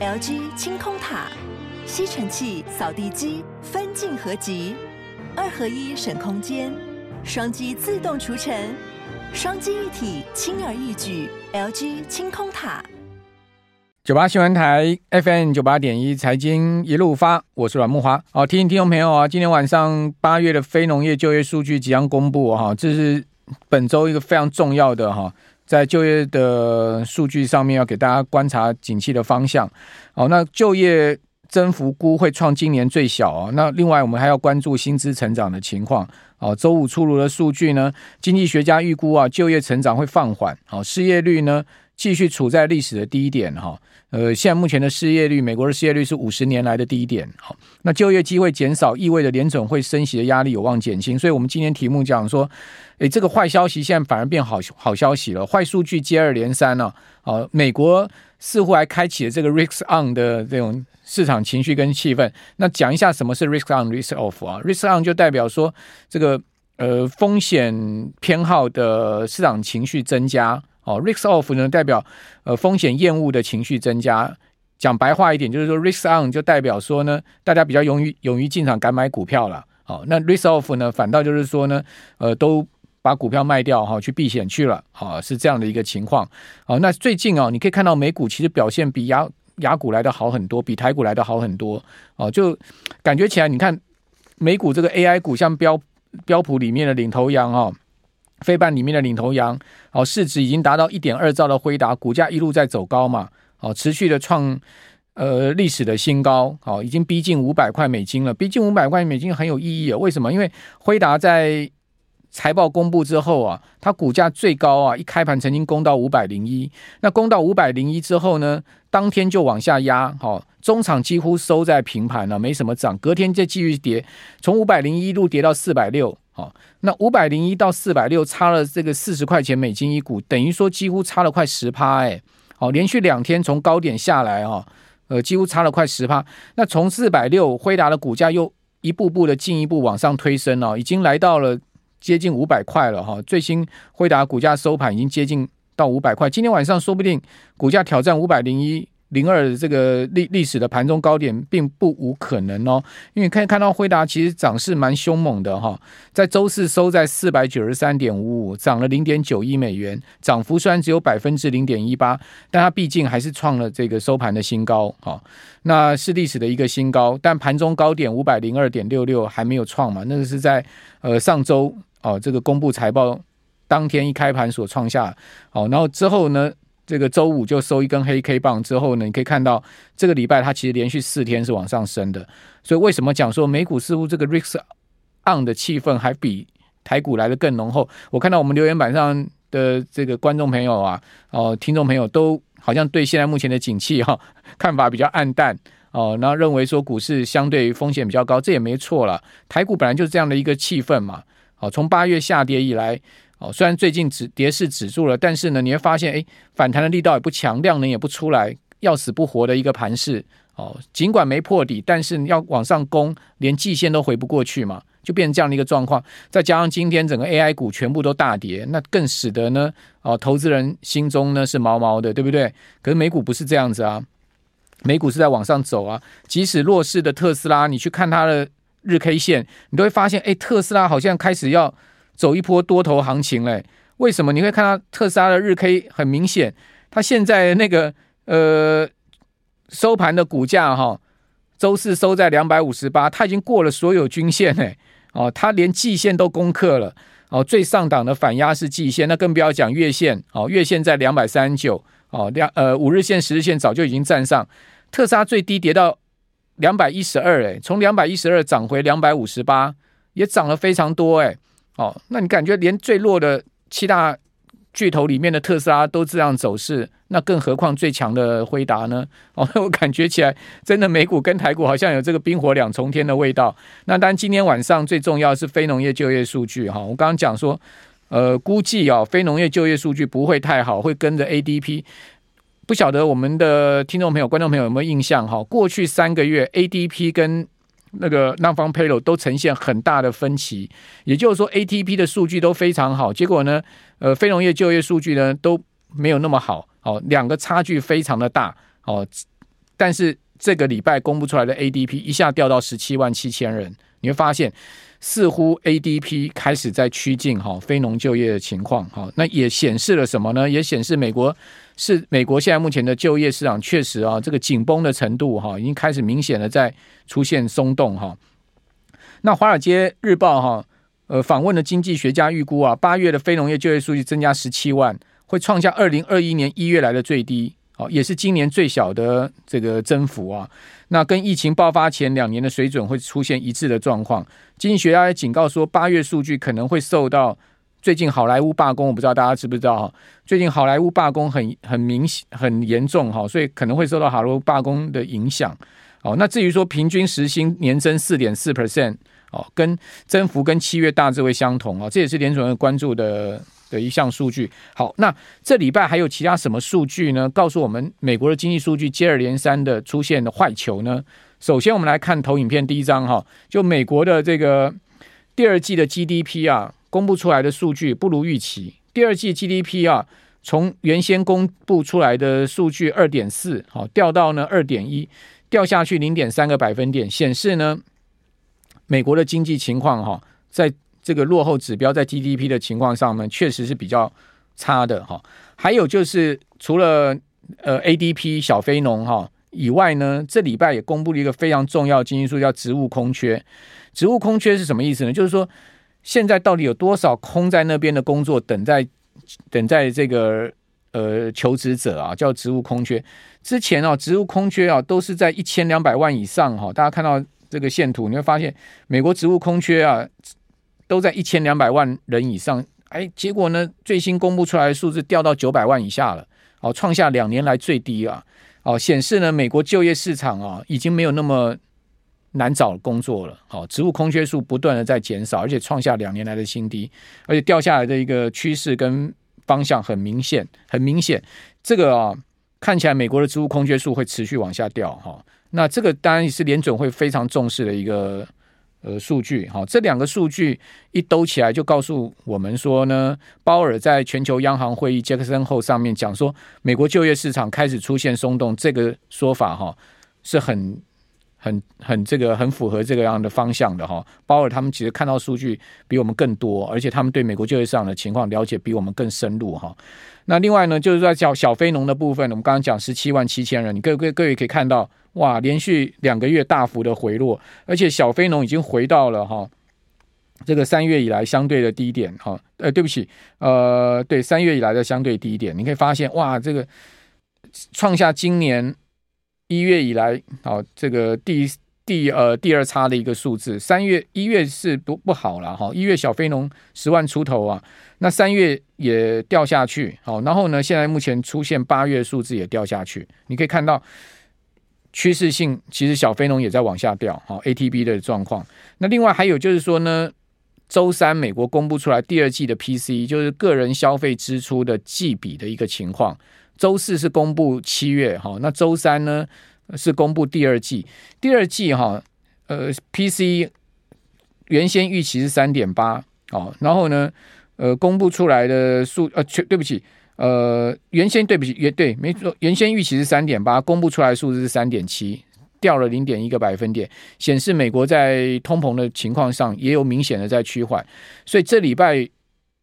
LG 清空塔，吸尘器、扫地机分镜合集，二合一省空间，双击自动除尘，双击一体轻而易举。LG 清空塔。九八新闻台 FM 九八点一财经一路发，我是阮慕华。好，提醒听众朋友啊，今天晚上八月的非农业就业数据即将公布哈，这是本周一个非常重要的哈，在就业的数据上面要给大家观察景气的方向。好，那就业增幅估会创今年最小啊。那另外我们还要关注薪资成长的情况。哦，周五出炉的数据呢，经济学家预估啊，就业成长会放缓。好，失业率呢继续处在历史的低点哈。呃，现在目前的失业率，美国的失业率是五十年来的低点。好，那就业机会减少，意味着联准会升息的压力有望减轻。所以，我们今天题目讲说，诶，这个坏消息现在反而变好好消息了，坏数据接二连三了。啊，美国似乎还开启了这个 risk on 的这种市场情绪跟气氛。那讲一下什么是 risk on risk off 啊？risk on 就代表说这个呃风险偏好的市场情绪增加。哦，risk off 呢代表呃风险厌恶的情绪增加，讲白话一点就是说 risk on 就代表说呢，大家比较勇于勇于进场敢买股票了。好，那 risk off 呢反倒就是说呢，呃都把股票卖掉哈，去避险去了。好，是这样的一个情况。好，那最近啊，你可以看到美股其实表现比雅雅股来的好很多，比台股来的好很多。哦，就感觉起来，你看美股这个 AI 股，像标标普里面的领头羊啊。非半里面的领头羊，哦，市值已经达到一点二兆的辉达，股价一路在走高嘛，哦，持续的创呃历史的新高，哦，已经逼近五百块美金了，逼近五百块美金很有意义啊，为什么？因为辉达在财报公布之后啊，它股价最高啊，一开盘曾经攻到五百零一，那攻到五百零一之后呢，当天就往下压，好，中场几乎收在平盘了，没什么涨，隔天再继续跌，从五百零一路跌到四百六。哦，那五百零一到四百六差了这个四十块钱美金一股，等于说几乎差了快十趴哎。好，连续两天从高点下来哈，呃，几乎差了快十趴。那从四百六，辉达的股价又一步步的进一步往上推升哦，已经来到了接近五百块了哈。最新辉达股价收盘已经接近到五百块，今天晚上说不定股价挑战五百零一。零二这个历历史的盘中高点并不无可能哦，因为可以看到辉达其实涨势蛮凶猛的哈，在周四收在四百九十三点五五，涨了零点九一美元，涨幅虽然只有百分之零点一八，但它毕竟还是创了这个收盘的新高哈，那是历史的一个新高，但盘中高点五百零二点六六还没有创嘛，那个是在呃上周哦这个公布财报当天一开盘所创下，好，然后之后呢？这个周五就收一根黑 K 棒之后呢，你可以看到这个礼拜它其实连续四天是往上升的，所以为什么讲说美股似乎这个 risk on 的气氛还比台股来得更浓厚？我看到我们留言板上的这个观众朋友啊，哦，听众朋友都好像对现在目前的景气哈看法比较暗淡哦，然后认为说股市相对风险比较高，这也没错了。台股本来就是这样的一个气氛嘛，好，从八月下跌以来。哦，虽然最近止跌势止住了，但是呢，你会发现，哎，反弹的力道也不强，量能也不出来，要死不活的一个盘势。哦，尽管没破底，但是你要往上攻，连季线都回不过去嘛，就变成这样的一个状况。再加上今天整个 AI 股全部都大跌，那更使得呢，哦，投资人心中呢是毛毛的，对不对？可是美股不是这样子啊，美股是在往上走啊。即使弱势的特斯拉，你去看它的日 K 线，你都会发现，哎，特斯拉好像开始要。走一波多头行情嘞？为什么你会看到特斯拉的日 K 很明显？它现在那个呃收盘的股价哈，周四收在两百五十八，它已经过了所有均线嘞。哦，它连季线都攻克了。哦，最上档的反压是季线，那更不要讲月线。哦，月线在两百三十九。哦，两呃五日线、十日线早就已经站上。特斯拉最低跌到两百一十二，哎，从两百一十二涨回两百五十八，也涨了非常多，哎。哦，那你感觉连最弱的七大巨头里面的特斯拉都这样走势，那更何况最强的辉达呢？哦，我感觉起来真的美股跟台股好像有这个冰火两重天的味道。那当然，今天晚上最重要是非农业就业数据哈。我刚刚讲说，呃，估计啊，非农业就业数据不会太好，会跟着 ADP。不晓得我们的听众朋友、观众朋友有没有印象哈？过去三个月 ADP 跟那个 Non-Farm Payroll 都呈现很大的分歧，也就是说，ATP 的数据都非常好，结果呢，呃，非农业就业数据呢都没有那么好，哦，两个差距非常的大，哦，但是这个礼拜公布出来的 ADP 一下掉到十七万七千人，你会发现似乎 ADP 开始在趋近哈非农就业的情况哈，那也显示了什么呢？也显示美国是美国现在目前的就业市场确实啊这个紧绷的程度哈已经开始明显的在出现松动哈。那华尔街日报哈呃访问的经济学家预估啊，八月的非农业就业数据增加十七万。会创下二零二一年一月来的最低，哦，也是今年最小的这个增幅啊。那跟疫情爆发前两年的水准会出现一致的状况。经济学家也警告说，八月数据可能会受到最近好莱坞罢工，我不知道大家知不知道哈？最近好莱坞罢工很很明显很严重哈，所以可能会受到好莱坞罢工的影响。哦，那至于说平均时薪年增四点四 percent，哦，跟增幅跟七月大致会相同啊，这也是联准会关注的。的一项数据，好，那这礼拜还有其他什么数据呢？告诉我们美国的经济数据接二连三的出现的坏球呢？首先，我们来看投影片第一张哈，就美国的这个第二季的 GDP 啊，公布出来的数据不如预期。第二季 GDP 啊，从原先公布出来的数据二点四，好掉到呢二点一，掉下去零点三个百分点，显示呢美国的经济情况哈在。这个落后指标在 GDP 的情况上面确实是比较差的哈。还有就是除了呃 ADP 小非农哈以外呢，这礼拜也公布了一个非常重要的经济数，叫职务空缺。职务空缺是什么意思呢？就是说现在到底有多少空在那边的工作等在等在这个呃求职者啊，叫职务空缺。之前啊，职务空缺啊都是在一千两百万以上哈。大家看到这个线图，你会发现美国职务空缺啊。都在一千两百万人以上，哎，结果呢，最新公布出来的数字掉到九百万以下了，哦，创下两年来最低啊，哦，显示呢，美国就业市场啊，已经没有那么难找工作了，好，职务空缺数不断的在减少，而且创下两年来的新低，而且掉下来的一个趋势跟方向很明显，很明显，这个啊，看起来美国的职务空缺数会持续往下掉，哈，那这个当然也是联准会非常重视的一个。呃，数据哈，这两个数据一兜起来，就告诉我们说呢，鲍尔在全球央行会议杰克森后上面讲说，美国就业市场开始出现松动，这个说法哈是很。很很这个很符合这个样的方向的哈，鲍尔他们其实看到数据比我们更多，而且他们对美国就业市场的情况了解比我们更深入哈。那另外呢，就是在小小非农的部分，我们刚刚讲十七万七千人，你各位各位可以看到，哇，连续两个月大幅的回落，而且小非农已经回到了哈这个三月以来相对的低点哈。呃，对不起，呃，对，三月以来的相对低点，你可以发现哇，这个创下今年。一月以来，好，这个第第呃第二差的一个数字，三月一月是不不好了哈，一月小非农十万出头啊，那三月也掉下去，好，然后呢，现在目前出现八月数字也掉下去，你可以看到趋势性，其实小非农也在往下掉，好，ATB 的状况。那另外还有就是说呢，周三美国公布出来第二季的 PCE，就是个人消费支出的季比的一个情况。周四是公布七月哈，那周三呢是公布第二季，第二季哈，呃，PC 原先预期是三点八哦，然后呢，呃，公布出来的数呃，对不起，呃，原先对不起，原对没错，原先预期是三点八，公布出来数字是三点七，掉了零点一个百分点，显示美国在通膨的情况上也有明显的在趋缓，所以这礼拜。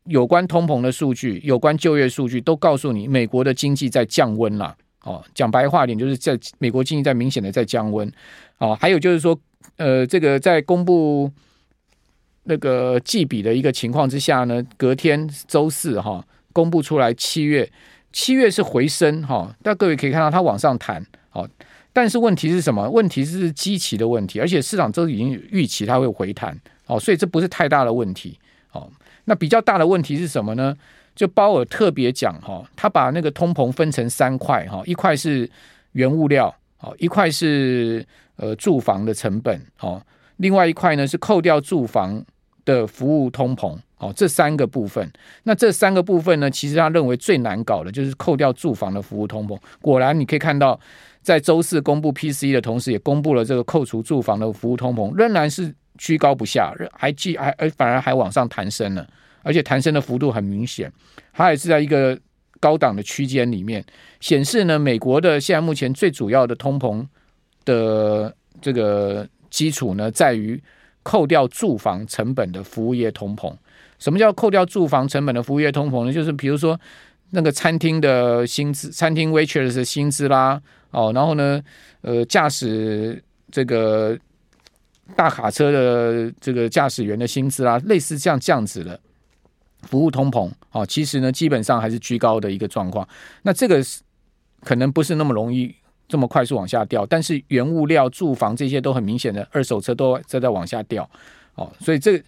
有关通膨的数据，有关就业数据，都告诉你，美国的经济在降温了。哦，讲白话点，就是在美国经济在明显的在降温。哦，还有就是说，呃，这个在公布那个季比的一个情况之下呢，隔天周四哈，公布出来七月，七月是回升哈，但各位可以看到它往上弹。哦，但是问题是什么？问题是基期的问题，而且市场都已经预期它会回弹。哦，所以这不是太大的问题。哦。那比较大的问题是什么呢？就鲍尔特别讲哈，他把那个通膨分成三块哈，一块是原物料，好，一块是呃住房的成本，好，另外一块呢是扣掉住房的服务通膨，好，这三个部分。那这三个部分呢，其实他认为最难搞的就是扣掉住房的服务通膨。果然，你可以看到，在周四公布 PCE 的同时，也公布了这个扣除住房的服务通膨，仍然是。居高不下，还继还而反而还往上弹升了，而且弹升的幅度很明显，它也是在一个高档的区间里面，显示呢，美国的现在目前最主要的通膨的这个基础呢，在于扣掉住房成本的服务业通膨。什么叫扣掉住房成本的服务业通膨呢？就是比如说那个餐厅的薪资，餐厅 waitress 的薪资啦，哦，然后呢，呃，驾驶这个大卡车的这个驾驶员的薪资啦，类似像这样子的。服务通膨啊，其实呢，基本上还是居高的一个状况。那这个是可能不是那么容易这么快速往下掉，但是原物料、住房这些都很明显的，二手车都在在往下掉哦。所以这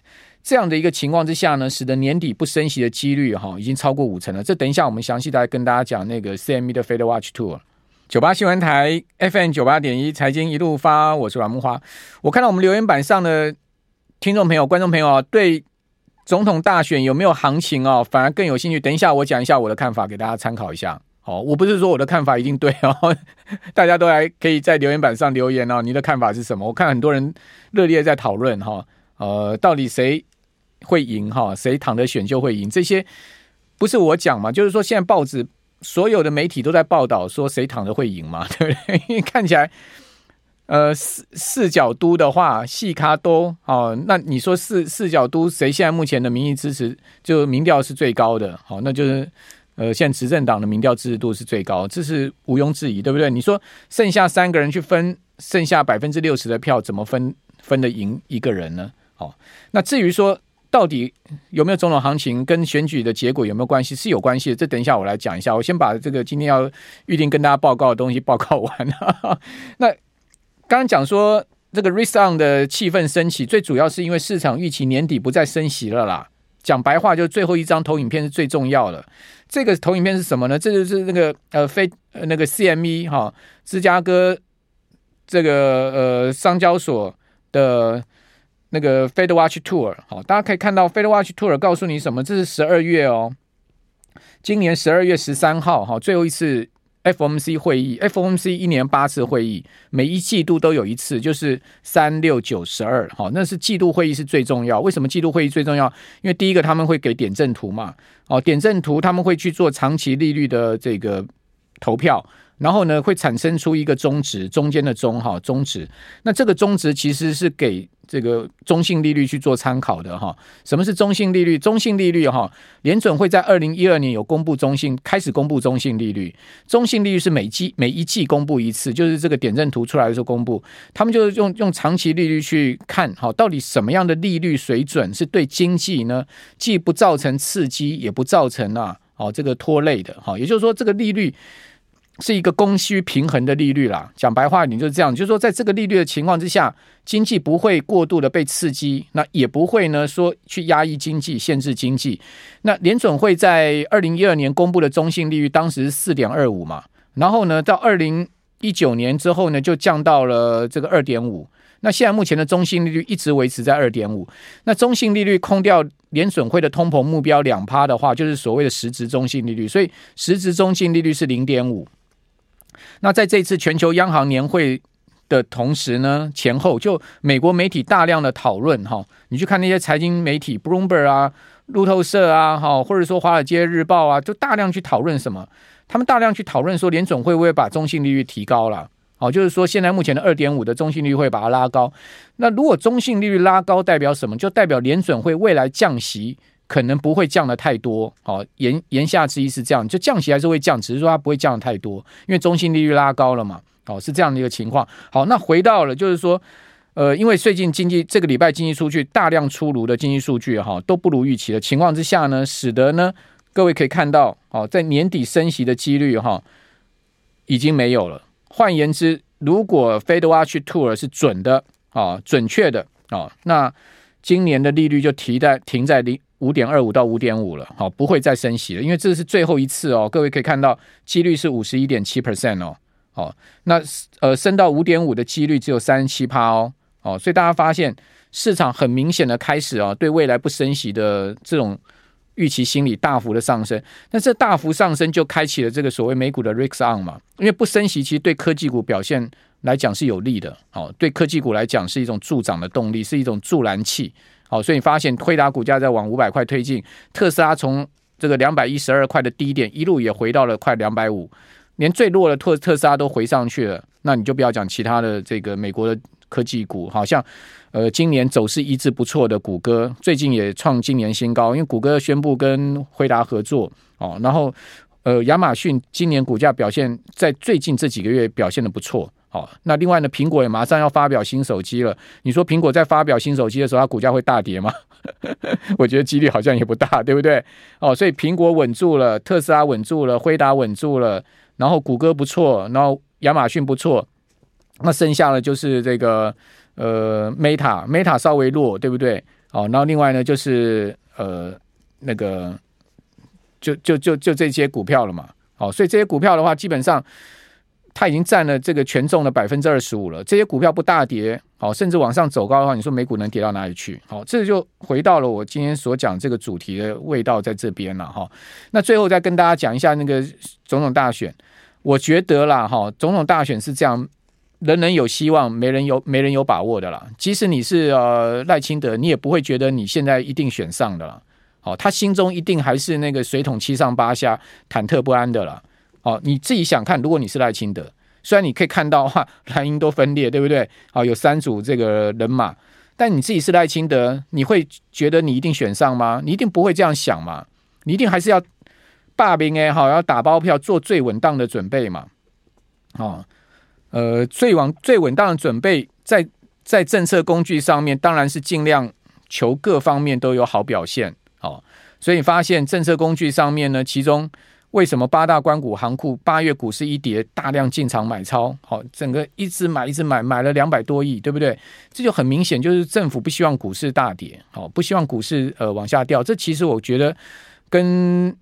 这样的一个情况之下呢，使得年底不升息的几率哈，已经超过五成了。这等一下我们详细来跟大家讲那个 CME 的 Fed Watch Tour。九八新闻台 FM 九八点一财经一路发，我是阮木花。我看到我们留言板上的听众朋友、观众朋友啊，对。总统大选有没有行情哦？反而更有兴趣。等一下，我讲一下我的看法，给大家参考一下。哦，我不是说我的看法一定对哦，大家都来可以在留言板上留言哦。你的看法是什么？我看很多人热烈在讨论哈。呃，到底谁会赢哈？谁躺着选就会赢？这些不是我讲嘛？就是说，现在报纸所有的媒体都在报道说谁躺着会赢嘛？对不对？因为看起来。呃，四四角都的话，细咖都哦，那你说四四角都谁现在目前的民意支持就民调是最高的？好、哦，那就是呃，现在执政党的民调支持度是最高，这是毋庸置疑，对不对？你说剩下三个人去分剩下百分之六十的票，怎么分分得赢一个人呢？好、哦，那至于说到底有没有总统行情，跟选举的结果有没有关系？是有关系的。这等一下我来讲一下。我先把这个今天要预定跟大家报告的东西报告完。那。刚刚讲说这个 risk on 的气氛升起，最主要是因为市场预期年底不再升息了啦。讲白话，就最后一张投影片是最重要的。这个投影片是什么呢？这就是那个呃非那个 CME 哈、芝加哥这个呃商交所的那个 Fed Watch Tour。好，大家可以看到 Fed Watch Tour 告诉你什么？这是十二月哦，今年十二月十三号哈、最后一次。FOMC 会议，FOMC 一年八次会议，每一季度都有一次，就是三六九十二，好，那是季度会议是最重要。为什么季度会议最重要？因为第一个他们会给点阵图嘛，哦，点阵图他们会去做长期利率的这个投票。然后呢，会产生出一个中值，中间的中哈中值。那这个中值其实是给这个中性利率去做参考的哈。什么是中性利率？中性利率哈，联准会在二零一二年有公布中性，开始公布中性利率。中性利率是每季每一季公布一次，就是这个点阵图出来的时候公布。他们就是用用长期利率去看哈，到底什么样的利率水准是对经济呢，既不造成刺激，也不造成啊哦这个拖累的哈。也就是说，这个利率。是一个供需平衡的利率啦，讲白话，你就是这样，就是说，在这个利率的情况之下，经济不会过度的被刺激，那也不会呢说去压抑经济、限制经济。那联准会在二零一二年公布的中性利率，当时是四点二五嘛，然后呢，到二零一九年之后呢，就降到了这个二点五。那现在目前的中性利率一直维持在二点五。那中性利率空掉联准会的通膨目标两趴的话，就是所谓的实质中性利率，所以实质中性利率是零点五。那在这次全球央行年会的同时呢，前后就美国媒体大量的讨论哈，你去看那些财经媒体，Bloomberg 啊、路透社啊，哈，或者说华尔街日报啊，就大量去讨论什么？他们大量去讨论说，联准会不会把中性利率提高了？好，就是说现在目前的二点五的中性利率会把它拉高。那如果中性利率拉高，代表什么？就代表联准会未来降息。可能不会降得太多，好，言言下之意是这样，就降息还是会降，只是说它不会降得太多，因为中性利率拉高了嘛，哦，是这样的一个情况。好，那回到了就是说，呃，因为最近经济这个礼拜经济数据大量出炉的经济数据哈都不如预期的情况之下呢，使得呢各位可以看到，哦，在年底升息的几率哈已经没有了。换言之，如果 Fed Watch Two 是准的啊，准确的啊，那今年的利率就提在停在零。五点二五到五点五了，好，不会再升息了，因为这是最后一次哦。各位可以看到，几率是五十一点七 percent 哦，好，那呃升到五点五的几率只有三十七趴哦，哦，所以大家发现市场很明显的开始啊，对未来不升息的这种预期心理大幅的上升。那这大幅上升就开启了这个所谓美股的 risk on 嘛，因为不升息其实对科技股表现来讲是有利的，哦，对科技股来讲是一种助长的动力，是一种助燃器。好，所以你发现辉达股价在往五百块推进，特斯拉从这个两百一十二块的低点，一路也回到了快两百五，连最弱的特特斯拉都回上去了。那你就不要讲其他的这个美国的科技股，好像呃今年走势一直不错的谷歌，最近也创今年新高，因为谷歌宣布跟辉达合作哦。然后呃亚马逊今年股价表现在最近这几个月表现的不错。好，那另外呢，苹果也马上要发表新手机了。你说苹果在发表新手机的时候，它股价会大跌吗？我觉得几率好像也不大，对不对？哦，所以苹果稳住了，特斯拉稳住了，辉达稳住了，然后谷歌不错，然后亚马逊不错，那剩下的就是这个呃，Meta，Meta 稍微弱，对不对？哦，然后另外呢，就是呃，那个就就就就这些股票了嘛。哦，所以这些股票的话，基本上。它已经占了这个权重的百分之二十五了。这些股票不大跌，好，甚至往上走高的话，你说美股能跌到哪里去？好，这就回到了我今天所讲这个主题的味道在这边了哈。那最后再跟大家讲一下那个总统大选，我觉得啦哈，总统大选是这样，人人有希望，没人有没人有把握的啦。即使你是呃赖清德，你也不会觉得你现在一定选上的啦。好，他心中一定还是那个水桶七上八下，忐忑不安的啦。哦，你自己想看，如果你是赖清德，虽然你可以看到哈蓝营都分裂，对不对？好，有三组这个人马，但你自己是赖清德，你会觉得你一定选上吗？你一定不会这样想嘛？你一定还是要罢兵哎，好，要打包票，做最稳当的准备嘛？哦，呃，最稳最稳当的准备，在在政策工具上面，当然是尽量求各方面都有好表现。所以你发现政策工具上面呢，其中。为什么八大关股行库八月股市一跌，大量进场买超？好，整个一直买一直买，买了两百多亿，对不对？这就很明显，就是政府不希望股市大跌，好，不希望股市呃往下掉。这其实我觉得跟。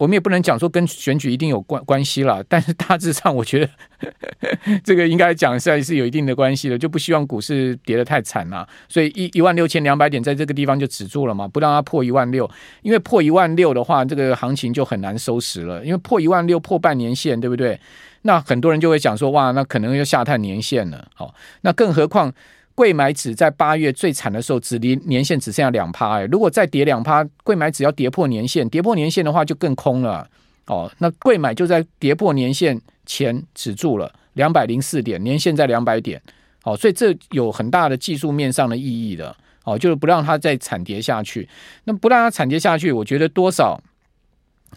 我们也不能讲说跟选举一定有关关系了，但是大致上我觉得呵 呵这个应该讲是还是有一定的关系的，就不希望股市跌得太惨了，所以一一万六千两百点在这个地方就止住了嘛，不让它破一万六，因为破一万六的话，这个行情就很难收拾了，因为破一万六破半年线，对不对？那很多人就会讲说，哇，那可能要下探年线了，好，那更何况。柜买指在八月最惨的时候，只离年线只剩下两趴哎，如果再跌两趴，柜买指要跌破年线，跌破年线的话就更空了哦。那柜买就在跌破年线前止住了，两百零四点，年线在两百点，哦，所以这有很大的技术面上的意义的哦，就是不让它再惨跌下去。那不让它惨跌下去，我觉得多少。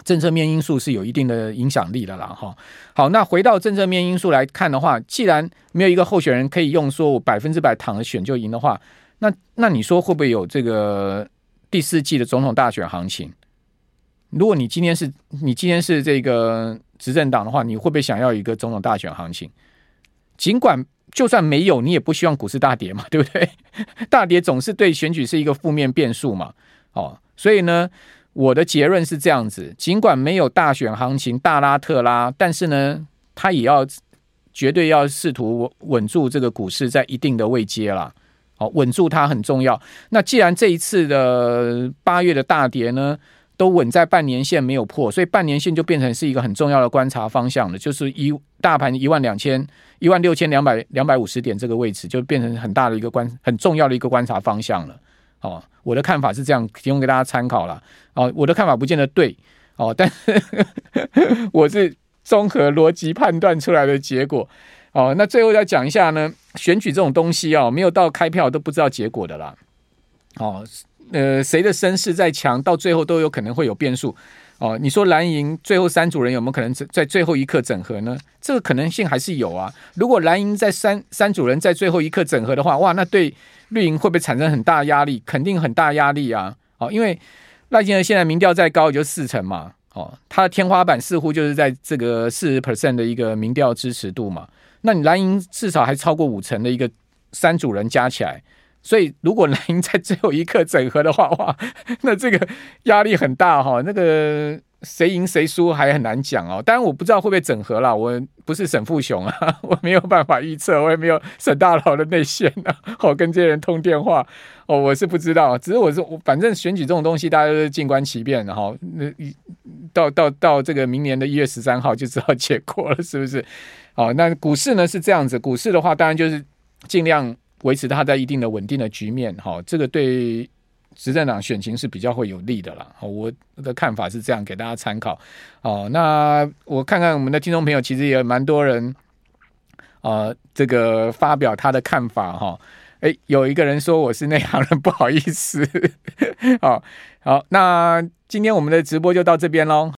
政策面因素是有一定的影响力的啦，哈。好，那回到政策面因素来看的话，既然没有一个候选人可以用说我百分之百躺着选就赢的话，那那你说会不会有这个第四季的总统大选行情？如果你今天是你今天是这个执政党的话，你会不会想要一个总统大选行情？尽管就算没有，你也不希望股市大跌嘛，对不对？大跌总是对选举是一个负面变数嘛，哦，所以呢。我的结论是这样子，尽管没有大选行情大拉特拉，但是呢，他也要绝对要试图稳住这个股市在一定的位阶啦。好，稳住它很重要。那既然这一次的八月的大跌呢，都稳在半年线没有破，所以半年线就变成是一个很重要的观察方向了，就是一大盘一万两千一万六千两百两百五十点这个位置，就变成很大的一个观很重要的一个观察方向了。哦，我的看法是这样，提供给大家参考了。哦，我的看法不见得对，哦，但是 我是综合逻辑判断出来的结果。哦，那最后再讲一下呢，选举这种东西，哦，没有到开票都不知道结果的啦。哦，呃，谁的身世再强，到最后都有可能会有变数。哦，你说蓝营最后三组人有没有可能在最后一刻整合呢？这个可能性还是有啊。如果蓝营在三三组人在最后一刻整合的话，哇，那对。绿营会不会产生很大压力？肯定很大压力啊！哦，因为赖清德现在民调再高也就四成嘛，哦，他的天花板似乎就是在这个四十 percent 的一个民调支持度嘛。那你蓝营至少还超过五成的一个三组人加起来，所以如果蓝营在最后一刻整合的话，哇，那这个压力很大哈、哦。那个。谁赢谁输还很难讲哦，当然我不知道会不会整合啦，我不是沈富雄啊，我没有办法预测，我也没有沈大佬的内线啊，我跟这些人通电话哦，我是不知道，只是我说，反正选举这种东西，大家都是静观其变的哈。那一到到到这个明年的一月十三号就知道结果了，是不是？哦，那股市呢是这样子，股市的话，当然就是尽量维持它在一定的稳定的局面，哈，这个对。执政党选情是比较会有利的啦。我的看法是这样，给大家参考。哦，那我看看我们的听众朋友，其实也蛮多人，呃，这个发表他的看法哈。诶，有一个人说我是内行人，不好意思。好，好，那今天我们的直播就到这边喽。